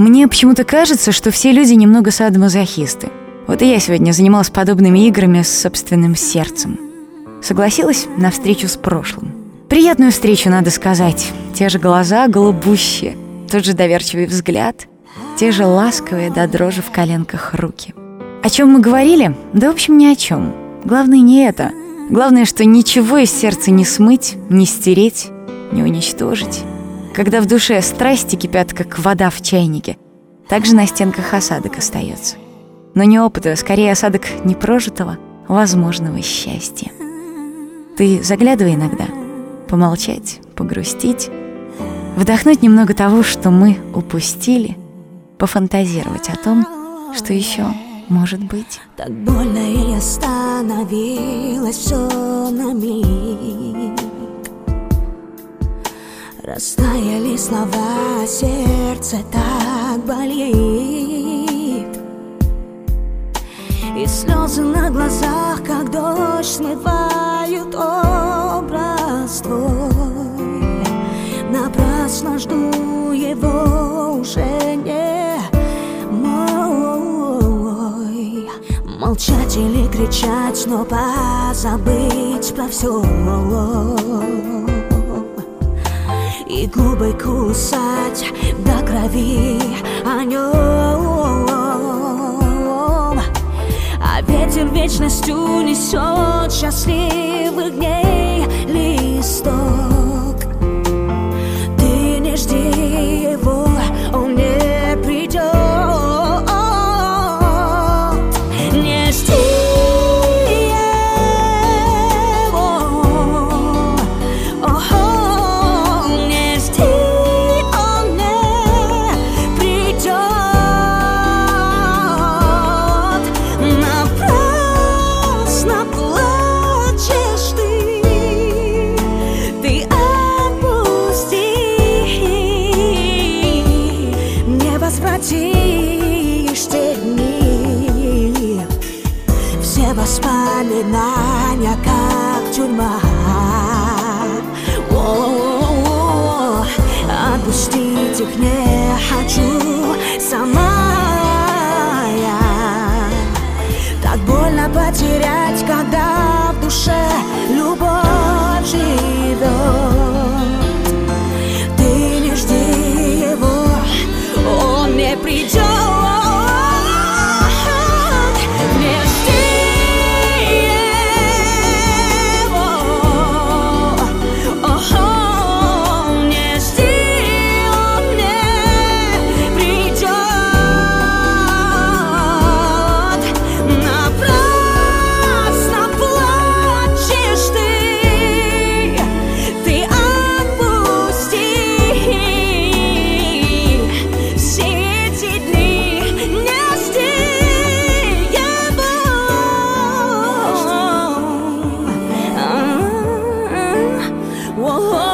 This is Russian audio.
Мне почему-то кажется, что все люди немного садомазохисты. Вот и я сегодня занималась подобными играми с собственным сердцем. Согласилась на встречу с прошлым. Приятную встречу, надо сказать. Те же глаза голубущие, тот же доверчивый взгляд, те же ласковые до дрожи в коленках руки. О чем мы говорили? Да, в общем, ни о чем. Главное не это. Главное, что ничего из сердца не смыть, не стереть, не уничтожить. Когда в душе страсти кипят, как вода в чайнике, так же на стенках осадок остается. Но не опыта, скорее осадок непрожитого, возможного счастья. Ты заглядывай иногда, помолчать, погрустить, вдохнуть немного того, что мы упустили, пофантазировать о том, что еще может быть. Так больно и остановилось все на миг Растаяли слова, сердце так болит? И слезы на глазах, как дождь, смывают образ твой. Напрасно жду его уже не мой. Молчать или кричать, но позабыть про все и губы кусать до крови. О нем А ветер вечностью несет счастливых дней листок воспоминания, как тюрьма О-о-о, Отпустить их не хочу сама я. Так больно потерять, когда в душе 我和